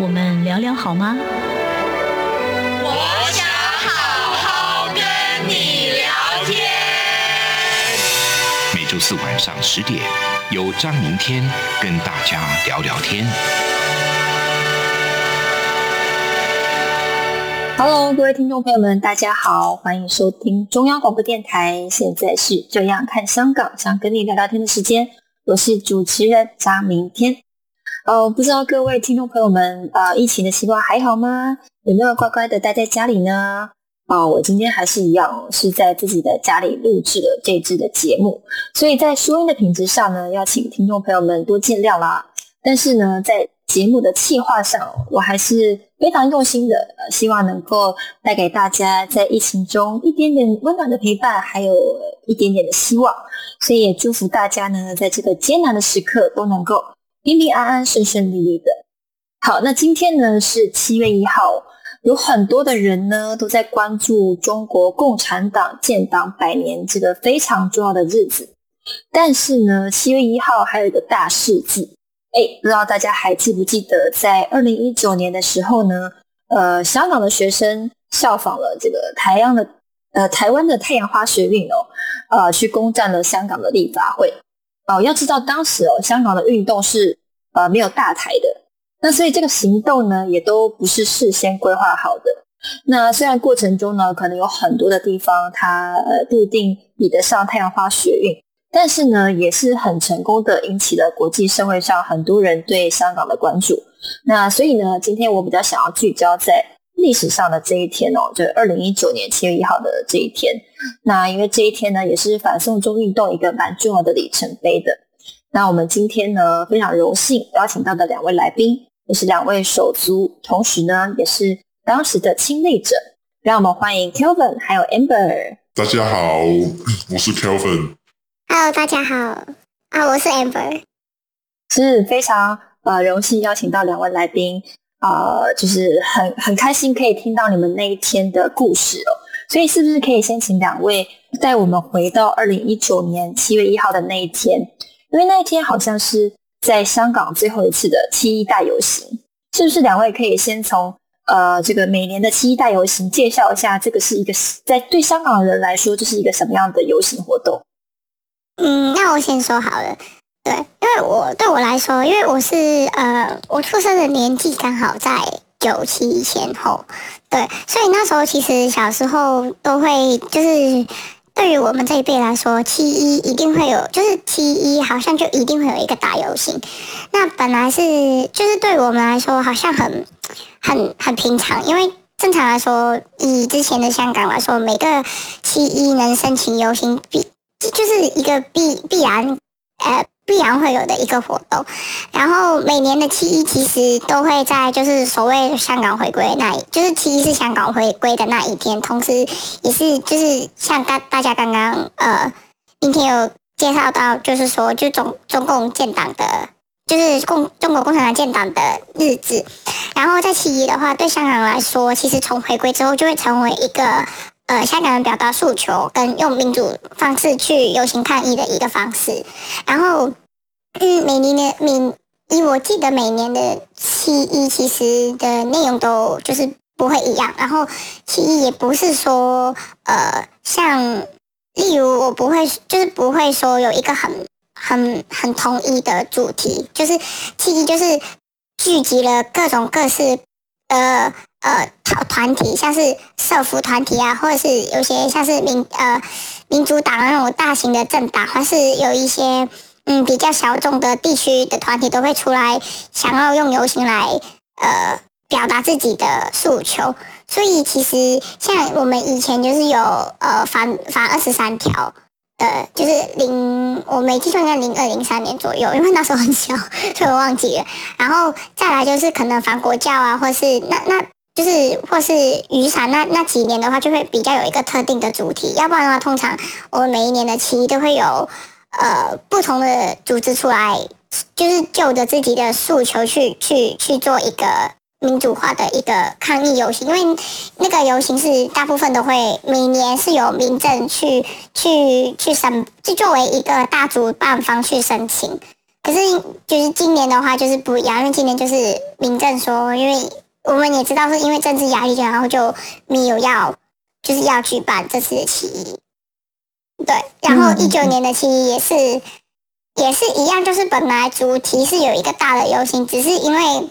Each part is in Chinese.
我们聊聊好吗？我想好好跟你聊天。每周四晚上十点，由张明天跟大家聊聊天。Hello，各位听众朋友们，大家好，欢迎收听中央广播电台。现在是这样看香港，想跟你聊聊天的时间，我是主持人张明天。哦，不知道各位听众朋友们，呃，疫情的情况还好吗？有没有乖乖的待在家里呢？啊、我今天还是一样，是在自己的家里录制了这支的节目，所以在收音的品质上呢，要请听众朋友们多见谅啦。但是呢，在节目的企划上，我还是非常用心的，呃，希望能够带给大家在疫情中一点点温暖的陪伴，还有一点点的希望。所以也祝福大家呢，在这个艰难的时刻都能够平平安安、顺顺利利的。好，那今天呢是七月一号，有很多的人呢都在关注中国共产党建党百年这个非常重要的日子。但是呢，七月一号还有一个大事记，哎，不知道大家还记不记得，在二零一九年的时候呢，呃，香港的学生效仿了这个台湾的呃台湾的太阳花学运哦，呃，去攻占了香港的立法会。哦，要知道当时哦，香港的运动是呃没有大台的，那所以这个行动呢，也都不是事先规划好的。那虽然过程中呢，可能有很多的地方它呃不一定比得上太阳花学运，但是呢，也是很成功的引起了国际社会上很多人对香港的关注。那所以呢，今天我比较想要聚焦在历史上的这一天哦，就是二零一九年七月一号的这一天。那因为这一天呢，也是反送中运动一个蛮重要的里程碑的。那我们今天呢，非常荣幸邀请到的两位来宾，也是两位手足，同时呢，也是当时的亲历者。让我们欢迎 Kelvin 还有 Amber。大家好，我是 Kelvin。Hello，大家好啊，我是 Amber。是非常呃荣幸邀请到两位来宾，呃，就是很很开心可以听到你们那一天的故事哦。所以是不是可以先请两位带我们回到二零一九年七月一号的那一天？因为那一天好像是在香港最后一次的七一大游行，是不是两位可以先从呃这个每年的七一大游行介绍一下，这个是一个在对香港人来说这是一个什么样的游行活动？嗯，那我先说好了。对，因为我对我来说，因为我是呃，我出生的年纪刚好在九七前后，对，所以那时候其实小时候都会就是。对于我们这一辈来说，七一一定会有，就是七一好像就一定会有一个大游行。那本来是就是对我们来说好像很很很平常，因为正常来说，以之前的香港来说，每个七一能申请游行必就是一个必必然呃必然会有的一个活动。然后每年的七一其实都会在就是所谓香港回归那一，就是七一是香港回归的那一天，同时也是就是像大大家刚刚呃今天有介绍到，就是说就中中共建党的。就是共中国共产党建党的日子，然后在七一的话，对香港来说，其实从回归之后就会成为一个呃香港人表达诉求跟用民主方式去游行抗议的一个方式。然后，嗯，每年的每以我记得每年的七一其实的内容都就是不会一样，然后七一也不是说呃像例如我不会就是不会说有一个很。很很统一的主题，就是七一就是聚集了各种各式呃呃团团体，像是社服团体啊，或者是有些像是民呃民主党那种大型的政党，或是有一些嗯比较小众的地区的团体都会出来，想要用游行来呃表达自己的诉求。所以其实像我们以前就是有呃反反二十三条。呃，就是零，我没记错应该零二零三年左右，因为那时候很小，所以我忘记了。然后再来就是可能反国教啊，或是那那就是或是雨伞那那几年的话，就会比较有一个特定的主题。要不然的话，通常我们每一年的七都会有呃不同的组织出来，就是就着自己的诉求去去去做一个民主化的一个抗议游行。因为那个游行是大部分都会每年是由民政去去去申，就作为一个大主办方去申请。可是就是今年的话就是不一样，因为今年就是民政说，因为。我们也知道是因为政治压力，然后就没有要，就是要举办这次的起义。对，然后一九年的起义也是，也是一样，就是本来主题是有一个大的游行，只是因为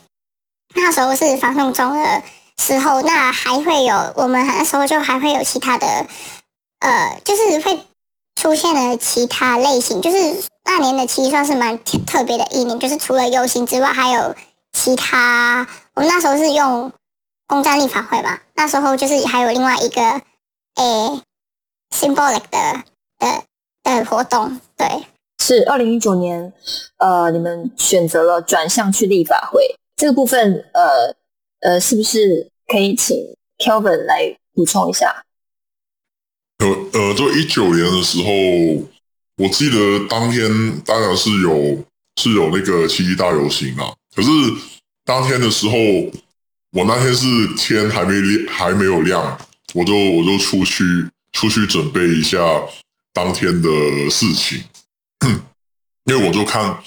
那时候是反送中的时候，那还会有我们那时候就还会有其他的，呃，就是会出现了其他类型，就是那年的其实算是蛮特别的一年，就是除了游行之外，还有。其他，我们那时候是用公占立法会嘛，那时候就是还有另外一个诶 symbolic 的的的活动，对，是二零一九年，呃，你们选择了转向去立法会这个部分，呃呃，是不是可以请 Kelvin 来补充一下？呃呃，就一九年的时候，我记得当天当然是有是有那个七一大游行啊。可是当天的时候，我那天是天还没亮，还没有亮，我就我就出去出去准备一下当天的事情，因为我就看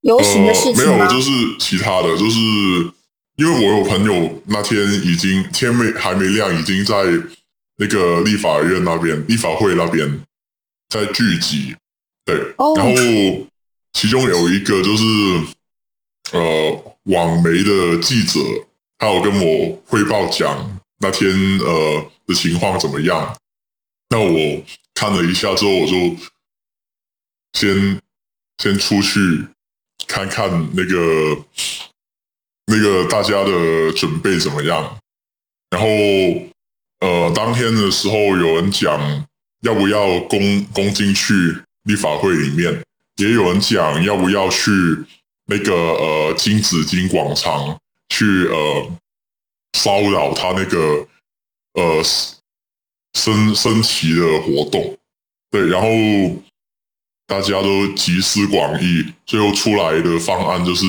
游行的事情没有，就是其他的，就是因为我有朋友那天已经天没还没亮，已经在那个立法院那边、立法会那边在聚集，对，然后其中有一个就是。呃，网媒的记者，他有跟我汇报讲那天呃的情况怎么样。那我看了一下之后，我就先先出去看看那个那个大家的准备怎么样。然后呃，当天的时候有人讲要不要攻攻进去立法会里面，也有人讲要不要去。那个呃金紫荆广场去呃骚扰他那个呃升升旗的活动，对，然后大家都集思广益，最后出来的方案就是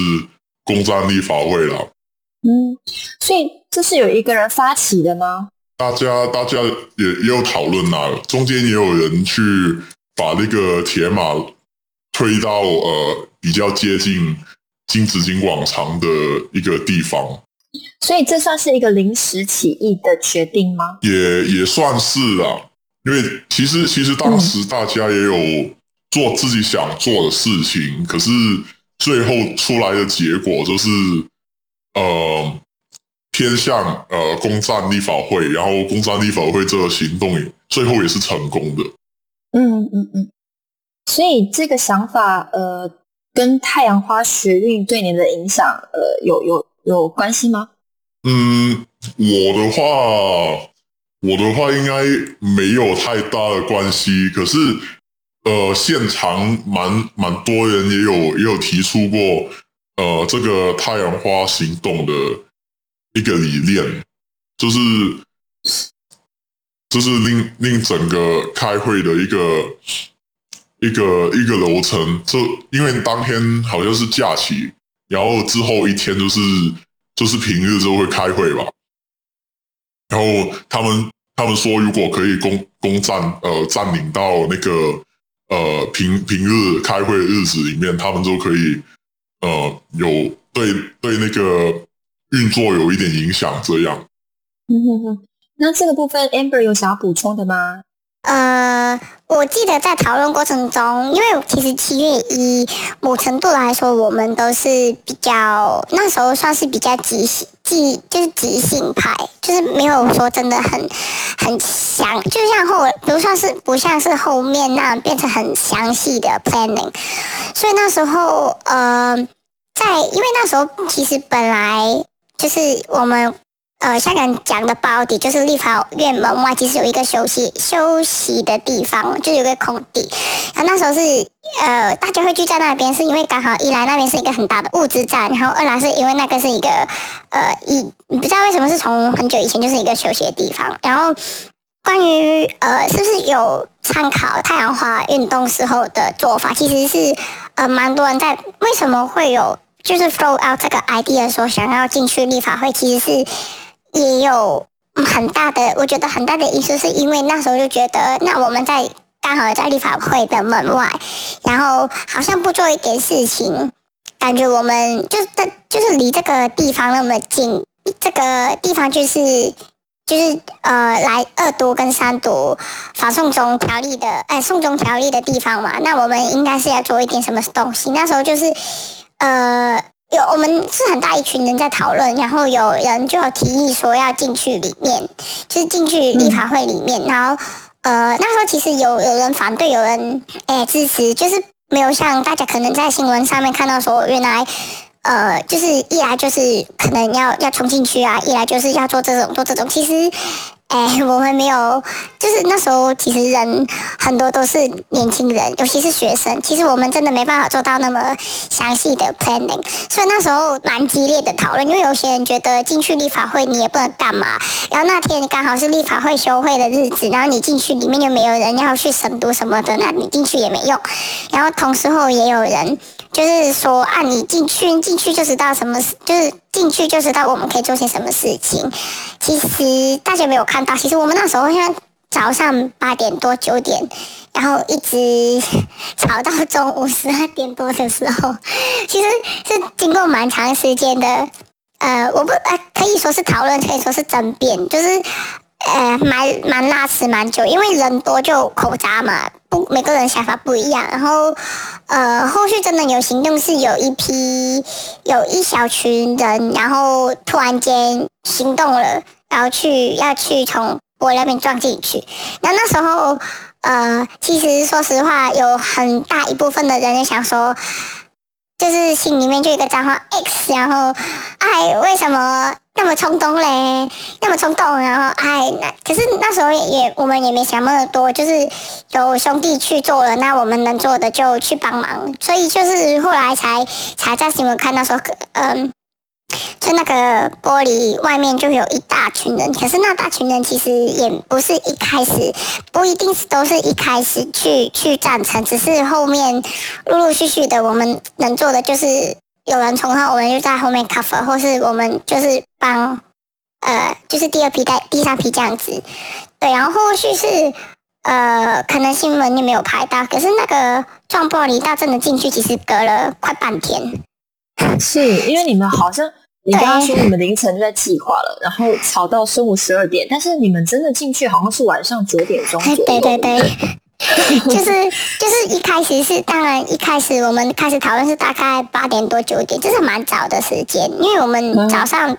攻占立法会了。嗯，所以这是有一个人发起的吗？大家大家也也有讨论啊，中间也有人去把那个铁马推到呃。比较接近金紫荆广场的一个地方，所以这算是一个临时起意的决定吗？也也算是啊，因为其实其实当时大家也有做自己想做的事情，可是最后出来的结果就是呃偏向呃攻占立法会，然后攻占立法会这个行动最后也是成功的。嗯嗯嗯，所以这个想法呃。跟太阳花学运对你的影响，呃，有有有有关系吗？嗯，我的话，我的话应该没有太大的关系。可是，呃，现场蛮蛮多人也有也有提出过，呃，这个太阳花行动的一个理念，就是就是令令整个开会的一个。一个一个楼层，就因为当天好像是假期，然后之后一天就是就是平日就会开会吧。然后他们他们说，如果可以攻攻占呃占领到那个呃平平日开会的日子里面，他们就可以呃有对对那个运作有一点影响。这样。嗯哼哼，那这个部分 Amber 有想要补充的吗？呃，我记得在讨论过程中，因为其实七月一某程度来说，我们都是比较那时候算是比较即兴，即就是即兴派，就是没有说真的很很详，就像后不算是不像是后面那样变成很详细的 planning，所以那时候呃，在因为那时候其实本来就是我们。呃，香港讲的包底就是立法院门外其实有一个休息休息的地方，就有个空地。然后那时候是呃，大家会聚在那边，是因为刚好一来那边是一个很大的物资站，然后二来是因为那个是一个呃，一不知道为什么是从很久以前就是一个休息的地方。然后关于呃，是不是有参考太阳花运动时候的做法，其实是呃，蛮多人在为什么会有就是 throw out 这个 idea 说想要进去立法会，其实是。也有很大的，我觉得很大的因素是因为那时候就觉得，那我们在刚好在立法会的门外，然后好像不做一点事情，感觉我们就在就是离这个地方那么近，这个地方就是就是呃来二读跟三读法送中条例的，哎送中条例的地方嘛，那我们应该是要做一点什么东西，那时候就是呃。有我们是很大一群人在讨论，然后有人就提议说要进去里面，就是进去立法会里面。然后呃，那时候其实有有人反对，有人哎支持，就是没有像大家可能在新闻上面看到说，原来呃就是一来就是可能要要冲进去啊，一来就是要做这种做这种，其实。哎，我们没有，就是那时候其实人很多都是年轻人，尤其是学生。其实我们真的没办法做到那么详细的 planning，所以那时候蛮激烈的讨论。因为有些人觉得进去立法会你也不能干嘛，然后那天刚好是立法会休会的日子，然后你进去里面又没有人要去审读什么的，那你进去也没用。然后同时候也有人。就是说啊，你进去进去就知道什么，就是进去就知道我们可以做些什么事情。其实大家没有看到，其实我们那时候像早上八点多九点，然后一直吵到中午十二点多的时候，其实是经过蛮长时间的。呃，我不呃可以说是讨论，可以说是争辩，就是。呃，蛮蛮拉扯蛮久，因为人多就口杂嘛，不每个人想法不一样。然后，呃，后续真的有行动，是有一批有一小群人，然后突然间行动了，然后去要去从玻璃那边撞进去。那那时候，呃，其实说实话，有很大一部分的人想说。就是心里面就一个脏话 X，然后哎，为什么那么冲动嘞？那么冲动，然后哎，那可是那时候也我们也没想那么多，就是有兄弟去做了，那我们能做的就去帮忙，所以就是后来才才在新闻看到说，嗯。就那个玻璃外面就有一大群人，可是那大群人其实也不是一开始，不一定是都是一开始去去赞成，只是后面陆陆续续的，我们能做的就是有人冲后，我们就在后面 cover，或是我们就是帮，呃，就是第二批、带第三批这样子。对，然后后续是呃，可能新闻也没有拍到，可是那个撞玻璃大阵的进去，其实隔了快半天。是因为你们好像你刚刚说你们凌晨就在计划了，然后吵到中午十二点，但是你们真的进去好像是晚上九点钟对对对，就是就是一开始是当然一开始我们开始讨论是大概八点多九点，就是蛮早的时间，因为我们早上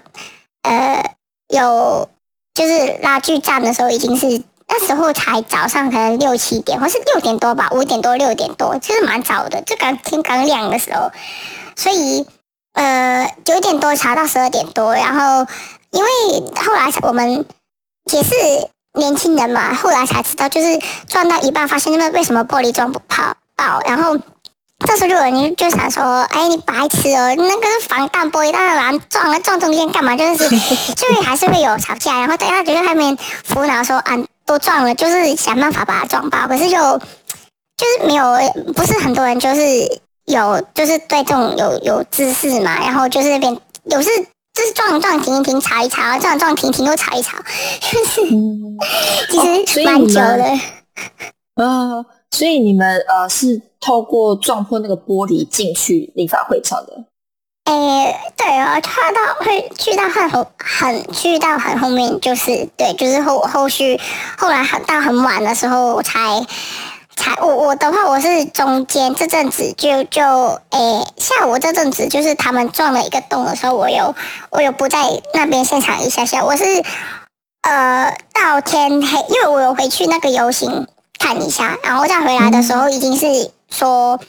呃有就是拉锯战的时候已经是那时候才早上可能六七点或是六点多吧，五点多六点多，就是蛮早的，就刚天刚亮的时候。所以，呃，九点多查到十二点多，然后因为后来我们也是年轻人嘛，后来才知道，就是撞到一半发现那个为什么玻璃撞不跑爆，然后这时候就有人就想说，哎，你白痴哦，那个是防弹玻璃，当然撞了撞中间干嘛？就是 所以还是会有吵架，然后大家就在后面扶恼说，啊，都撞了，就是想办法把它撞爆，可是就就是没有，不是很多人就是。有，就是对这种有有知识嘛，然后就是那边有是就是撞撞停一停，查一查，撞撞停停又查一查，就是 其实蛮久的。呃，所以你们呃是透过撞破那个玻璃进去立法会场的？诶，对啊，他到会去到很后很去到很后面，就是对，就是后后续后来很到很晚的时候才。才我我的话，我是中间这阵子就就诶，下午这阵子就是他们撞了一个洞的时候，我有我有不在那边现场一下下，我是呃到天黑，因为我有回去那个游行看一下，然后再回来的时候已经是说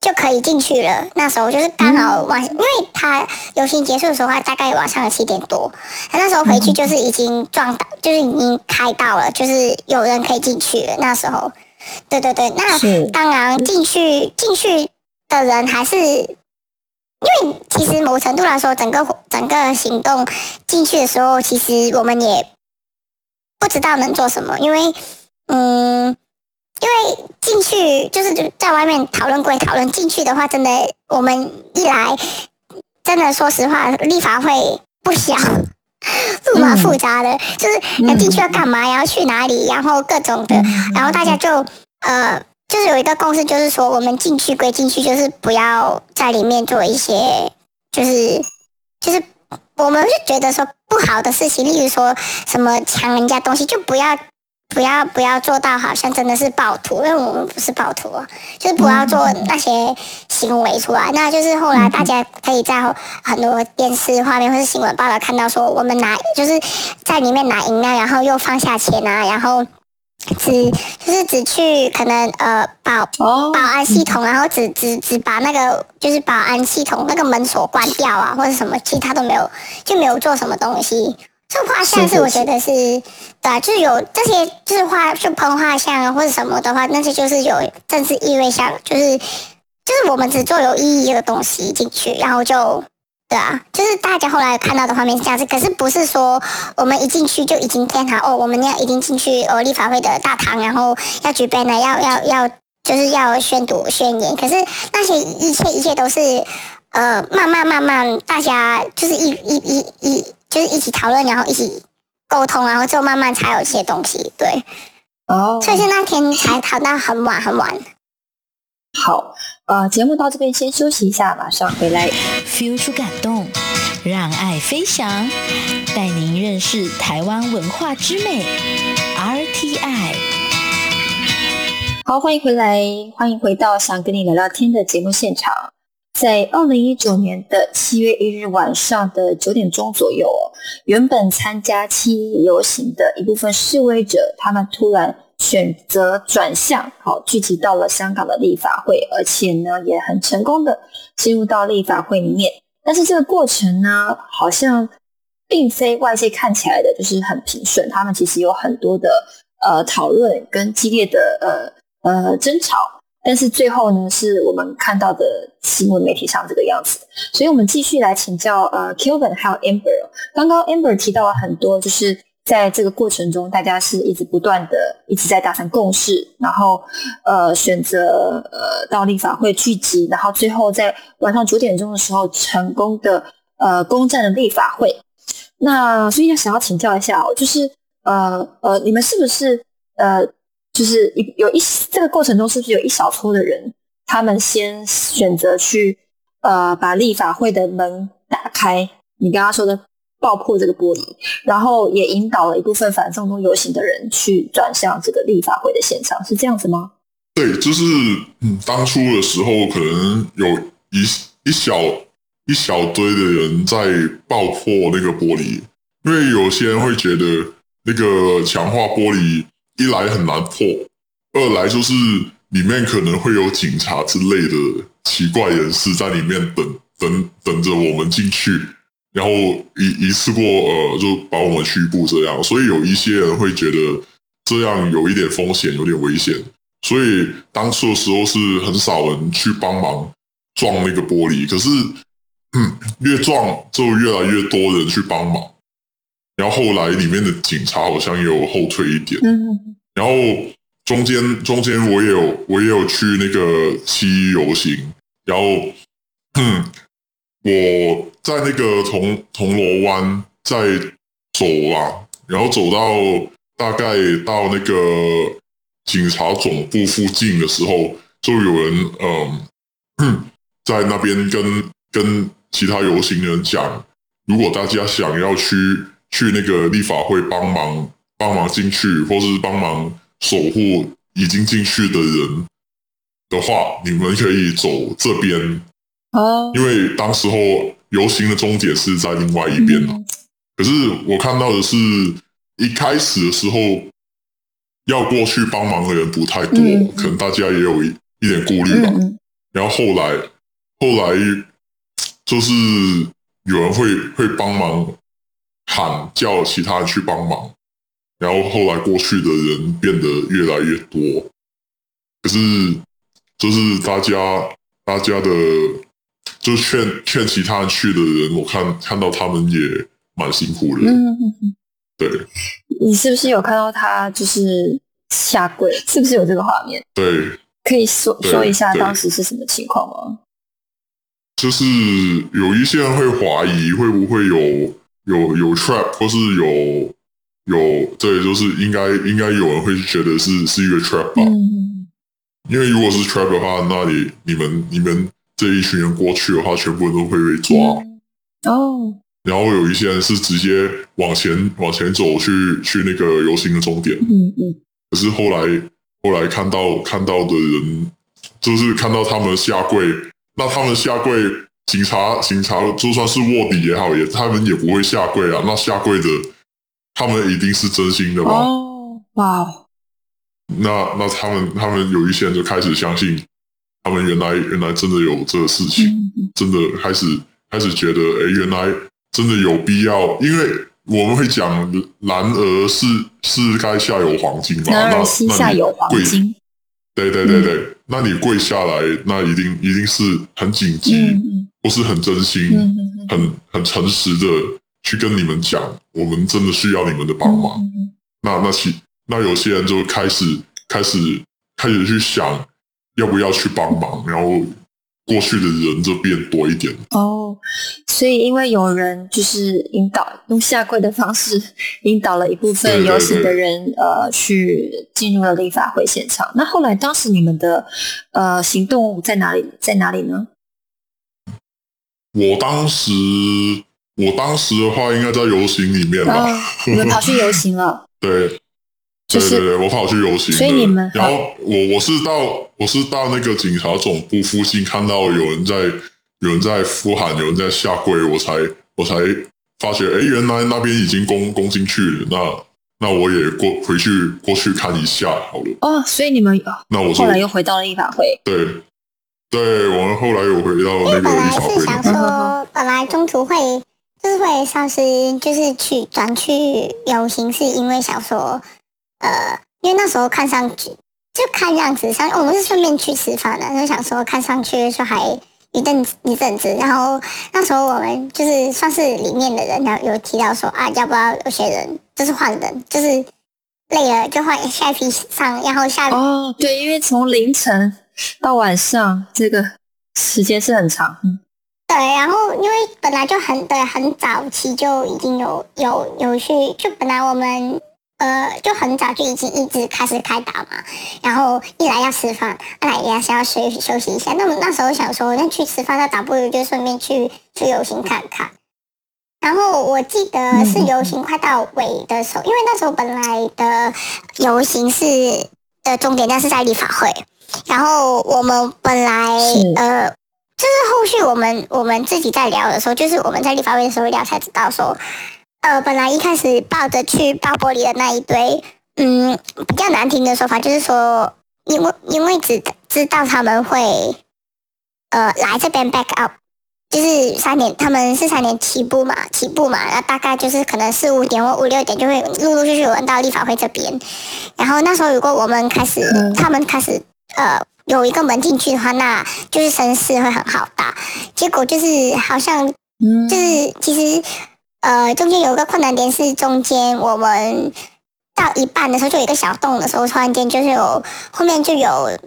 就可以进去了。那时候就是刚好晚，因为他游行结束的时候，大概晚上七点多，他那时候回去就是已经撞到，就是已经开到了，就是有人可以进去了。那时候，对对对，那当然进去进去的人还是，因为其实某程度来说，整个整个行动进去的时候，其实我们也不知道能做什么，因为嗯。因为进去就是在外面讨论归讨论，进去的话，真的我们一来，真的说实话，立法会不小，路 蛮复杂的，就是要进去要干嘛，然后去哪里，然后各种的，然后大家就呃，就是有一个共识，就是说我们进去归进去，就是不要在里面做一些，就是就是我们就觉得说不好的事情，例如说什么抢人家东西，就不要。不要不要做到好像真的是暴徒，因为我们不是暴徒啊，就是不要做那些行为出来。那就是后来大家可以在很多电视画面或是新闻报道看到说，我们拿就是在里面拿饮料，然后又放下钱啊，然后只就是只去可能呃保保安系统，然后只只只把那个就是保安系统那个门锁关掉啊，或者什么其他都没有，就没有做什么东西。这画像是我觉得是，对，啊就是有这些，就是画就喷画像啊或者什么的话，那些就是有政治意味像，就是就是我们只做有意义的东西进去，然后就对啊，就是大家后来看到的画面是这样子，可是不是说我们一进去就已经天堂哦，我们要已经进去哦立法会的大堂，然后要举杯呢，要要要就是要宣读宣言，可是那些一切一切都是呃慢慢慢慢大家就是一一一一。就是一起讨论，然后一起沟通，然后就慢慢才有一些东西。对，哦，所以是那天才谈到很晚很晚。好，呃，节目到这边先休息一下，马上回来。feel 出感动，让爱飞翔，带您认识台湾文化之美。RTI，好，欢迎回来，欢迎回到想跟你聊聊天的节目现场。在二零一九年的七月一日晚上的九点钟左右哦，原本参加七一游行的一部分示威者，他们突然选择转向，好聚集到了香港的立法会，而且呢也很成功的进入到立法会里面。但是这个过程呢，好像并非外界看起来的就是很平顺，他们其实有很多的呃讨论跟激烈的呃呃争吵。但是最后呢，是我们看到的新闻媒体上这个样子，所以我们继续来请教呃，Kevin 还有 Amber。刚刚 Amber 提到了很多，就是在这个过程中，大家是一直不断的一直在达成共识，然后呃选择呃到立法会聚集，然后最后在晚上九点钟的时候成功的呃攻占了立法会。那所以要想要请教一下哦，就是呃呃，你们是不是呃？就是一有一这个过程中，是不是有一小撮的人，他们先选择去呃把立法会的门打开？你刚刚说的爆破这个玻璃，然后也引导了一部分反送中游行的人去转向这个立法会的现场，是这样子吗？对，就是嗯，当初的时候可能有一一小一小堆的人在爆破那个玻璃，因为有些人会觉得那个强化玻璃。一来很难破，二来就是里面可能会有警察之类的奇怪人士在里面等等等着我们进去，然后一一次过呃就把我们拘捕这样，所以有一些人会觉得这样有一点风险，有点危险，所以当初的时候是很少人去帮忙撞那个玻璃，可是嗯越撞就越来越多人去帮忙。然后后来里面的警察好像也有后退一点，然后中间中间我也有我也有去那个七一游行，然后我在那个铜铜锣湾在走啊，然后走到大概到那个警察总部附近的时候，就有人嗯在那边跟跟其他游行人讲，如果大家想要去。去那个立法会帮忙帮忙进去，或是帮忙守护已经进去的人的话，你们可以走这边哦。因为当时候游行的终点是在另外一边嘛。可是我看到的是，一开始的时候要过去帮忙的人不太多，可能大家也有一一点顾虑吧。然后后来后来就是有人会会帮忙喊叫其他人去帮忙，然后后来过去的人变得越来越多，可是就是大家大家的就劝劝其他人去的人，我看看到他们也蛮辛苦的，嗯嗯嗯，对你是不是有看到他就是下跪？是不是有这个画面？对，可以说对说一下对当时是什么情况吗？就是有一些人会怀疑会不会有有有 trap，或是有有对，就是应该应该有人会觉得是是一个 trap 吧，嗯，因为如果是 trap 的话，那你你们你们这一群人过去的话，全部人都会被抓。哦，然后有一些人是直接往前往前走去去那个游行的终点，嗯嗯，可是后来后来看到看到的人，就是看到他们下跪，那他们下跪，警察警察就算是卧底也好，也他们也不会下跪啊。那下跪的，他们一定是真心的吧？哦，哇哦，那那他们他们有一些人就开始相信，他们原来原来真的有这个事情，真的开始开始觉得，哎，原来真的有必要，因为我们会讲，男儿是是该下有黄金嘛，那男儿膝下有黄金，对对对对，那你跪下来，那一定一定是很紧急，嗯嗯或是很真心、很很诚实的去跟你们讲，我们真的需要你们的帮忙。那那其那有些人就开始开始开始去想要不要去帮忙，然后过去的人就变多一点。哦，所以因为有人就是引导用下跪的方式引导了一部分对对游行的对人，呃，去进入了立法会现场。那后来当时你们的呃行动在哪里？在哪里呢？我当时我当时的话应该在游行里面吧？啊，你们跑去游行了。对，对对对，我跑去游行，所以你们然后我我是到我是到那个警察总部附近看到有人在有人在呼喊，有人在下跪，我才我才发觉，哎，原来那边已经攻攻进去了，那那我也过回去过去看一下好了。哦，所以你们那我就后来又回到了立法会。对对，我们后来有回到那个因为本来是想，说，本来中途会就是会丧失，就是去转去游行，是因为想说，呃，因为那时候看上去就看样子上，我们是顺便去吃饭的，就想说看上去就还一阵子一阵子，然后那时候我们就是算是里面的人，然后有提到说啊，要不要有些人就是换人，就是累了就换下一批上，然后下哦，对，因为从凌晨到晚上这个时间是很长。嗯对，然后因为本来就很对很早期就已经有有有去，就本来我们呃就很早就已经一直开始开打嘛，然后一来要吃饭，二来也是要休息休息一下。那么那时候想说，那去吃饭，那倒不如就顺便去去游行看看。然后我记得是游行快到尾的时候，因为那时候本来的游行是的终点站是在立法会，然后我们本来呃就是后续我们我们自己在聊的时候，就是我们在立法会的时候聊才知道说，呃，本来一开始抱着去爆玻璃的那一堆，嗯，比较难听的说法就是说，因为因为只知道他们会，呃，来这边 back up，就是三点，他们是三点起步嘛，起步嘛，那大概就是可能四五点或五六点就会陆陆续续有人到立法会这边，然后那时候如果我们开始，嗯。他们开始，呃。有一个门进去的话，那就是声势会很好大。结果就是好像嗯就是其实呃中间有一个困难点是中间我们到一半的时候就有一个小洞的时候，突然间就是有后面就有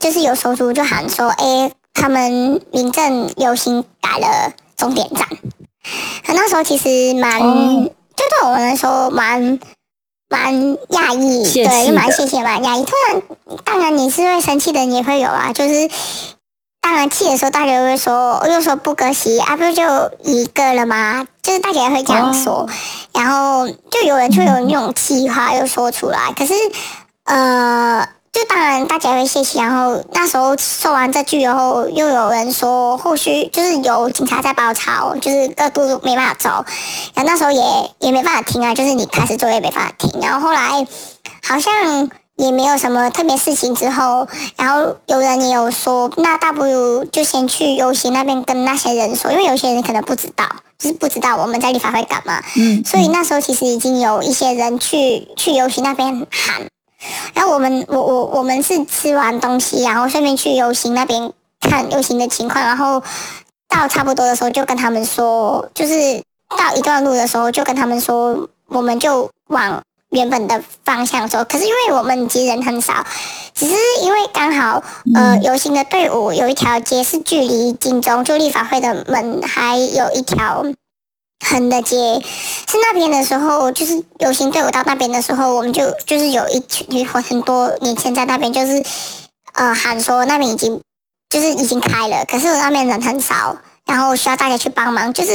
就是有手足就喊说，哎，他们民政游行改了终点站。那时候其实蛮，哦就对我们来说蛮。蛮讶异，对，就蛮谢谢，蛮讶异。突然，当然你是会生气的你也会有啊，就是当然气的时候，大家会说，又说不可惜啊，不就一个了吗？就是大家也会这样说，然后就有人就有那种气话又说出来，可是呃，就当然大家会谢谢，然后那时候说完这句以后，又有人说后续就是有警察在包抄，就是各度没办法走，然后那时候也也没办法停啊，就是你开始做也没办法停，然后后来好像。也没有什么特别事情之后，然后有人也有说，那大不如就先去游行那边跟那些人说，因为有些人可能不知道，就是不知道我们在立法会干嘛。嗯，所以那时候其实已经有一些人去去游行那边喊，然后我们我我我们是吃完东西，然后顺便去游行那边看游行的情况，然后到差不多的时候就跟他们说，就是到一段路的时候就跟他们说，我们就往原本的方向走。可是因为我们其实人很少，只是因为刚好呃游行的队伍有一条街是距离金钟就立法会的门还有一条。横的街是那边的时候，就是游行队伍到那边的时候，我们就就是有一群很多年前在那边，就是呃喊说那边已经就是已经开了，可是那边人很少，然后需要大家去帮忙。就是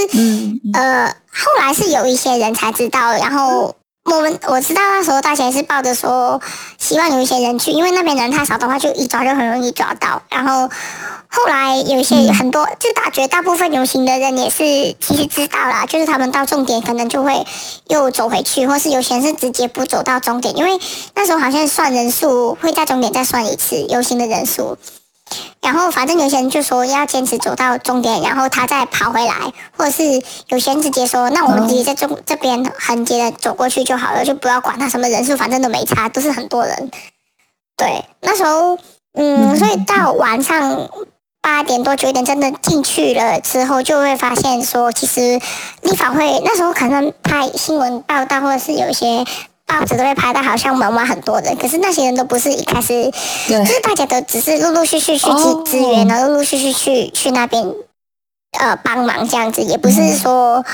呃后来是有一些人才知道，然后我们我知道那时候大家是抱着说希望有一些人去，因为那边人太少的话，就一抓就很容易抓到，然后。后来有一些很多，就大绝大部分游行的人也是其实知道啦，就是他们到终点可能就会又走回去，或是有些人是直接不走到终点，因为那时候好像算人数会在终点再算一次游行的人数，然后反正有些人就说要坚持走到终点，然后他再跑回来，或者是有些人直接说那我们直接在中这边横截的走过去就好了，就不要管他什么人数，反正都没差，都是很多人。对，那时候嗯，所以到晚上。八点多九点真的进去了之后，就会发现说，其实立法会那时候可能拍新闻报道，或者是有一些报纸都会拍到，好像门外很多人。可是那些人都不是一开始，就是大家都只是陆陆续续去支支援，然后陆陆续续去去那边呃帮忙这样子，也不是说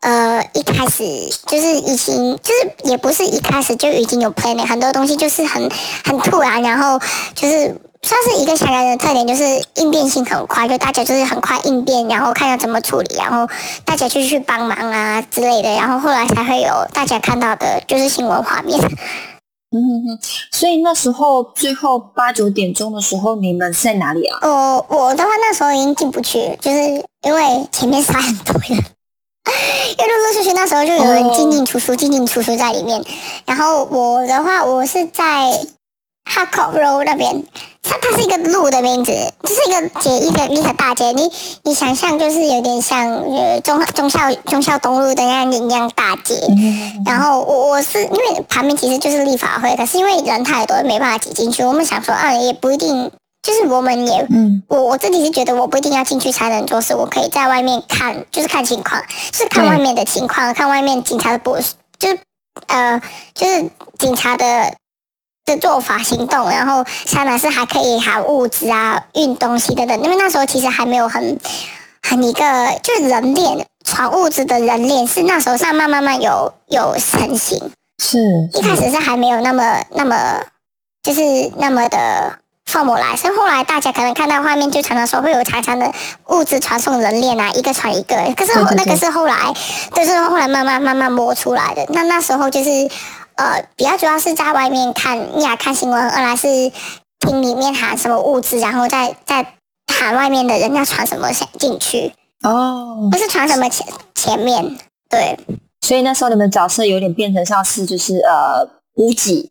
呃一开始就是已经就是也不是一开始就已经有 plan 很多东西就是很很突然，然后就是。算是一个香港人的特点，就是应变性很快，就大家就是很快应变，然后看要怎么处理，然后大家就去帮忙啊之类的，然后后来才会有大家看到的就是新闻画面。嗯哼，所以那时候最后八九点钟的时候，你们是在哪里啊？哦，我的话那时候已经进不去，就是因为前面塞很多人，因为陆陆续续那时候就有人进进出出，进进出出在里面。然后我的话，我是在 h a c o Road 那边。它它是一个路的名字，就是一个街，一个一条大街。你你想象就是有点像呃中中校中校东路的那样一样大街。然后我我是因为旁边其实就是立法会，可是因为人太多没办法挤进去。我们想说啊，也不一定，就是我们也，我我自己是觉得我不一定要进去才能做事，我可以在外面看，就是看情况，是看外面的情况，看外面警察的不，就是呃就是警察的。的做法行动，然后下面是还可以还物资啊、运东西等等。因为那时候其实还没有很很一个就是人脸传物资的人脸，是那时候慢慢慢慢有有成型。是，一开始是还没有那么那么就是那么的放不来，所以后来大家可能看到画面就常常说会有长长的物资传送人脸啊，一个传一个。可是那个是后来，就是后来慢慢慢慢摸出来的。那那时候就是。呃，比较主要是在外面看，一来看新闻，二来是听里面喊什么物资，然后再再喊外面的人要传什么进去。哦，不是传什么前前面，对。所以那时候你们角色有点变成像是就是呃补给，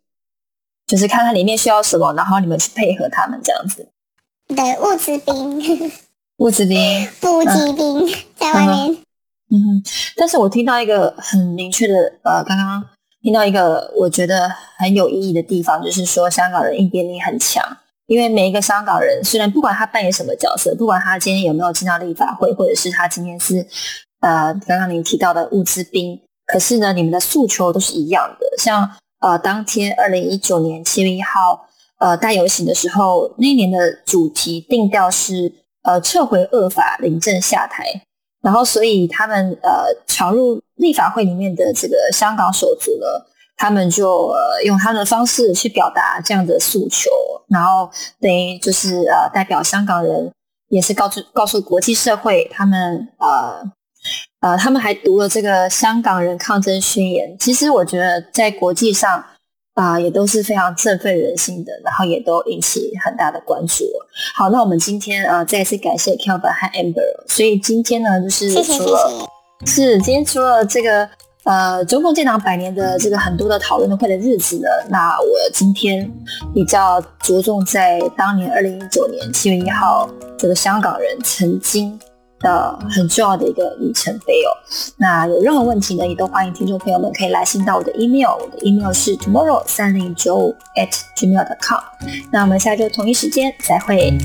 就是看看里面需要什么，然后你们去配合他们这样子。对，物资兵，物资兵，补给兵在外面。嗯，但是我听到一个很明确的，呃，刚刚。听到一个我觉得很有意义的地方，就是说香港人应变力很强，因为每一个香港人，虽然不管他扮演什么角色，不管他今天有没有进到立法会，或者是他今天是呃刚刚您提到的物资兵，可是呢，你们的诉求都是一样的。像呃当天二零一九年七月一号呃大游行的时候，那一年的主题定调是呃撤回恶法，临阵下台。然后，所以他们呃闯入立法会里面的这个香港手足呢，他们就呃用他的方式去表达这样的诉求，然后等于就是呃代表香港人，也是告诉告诉国际社会，他们呃呃他们还读了这个香港人抗争宣言。其实我觉得在国际上。啊，也都是非常振奋人心的，然后也都引起很大的关注。好，那我们今天啊，再次感谢 Kelvin 和 Amber。所以今天呢，就是除了是今天除了这个呃，中共建党百年的这个很多的讨论会的日子呢，那我今天比较着重在当年二零一九年七月一号，这个香港人曾经的很重要的一个里程碑哦。那有任何问题呢，也都欢迎听众朋友们可以来信到我的 email，我的 email 是 tomorrow 三零九五 at gmail.com。那我们下周同一时间再会。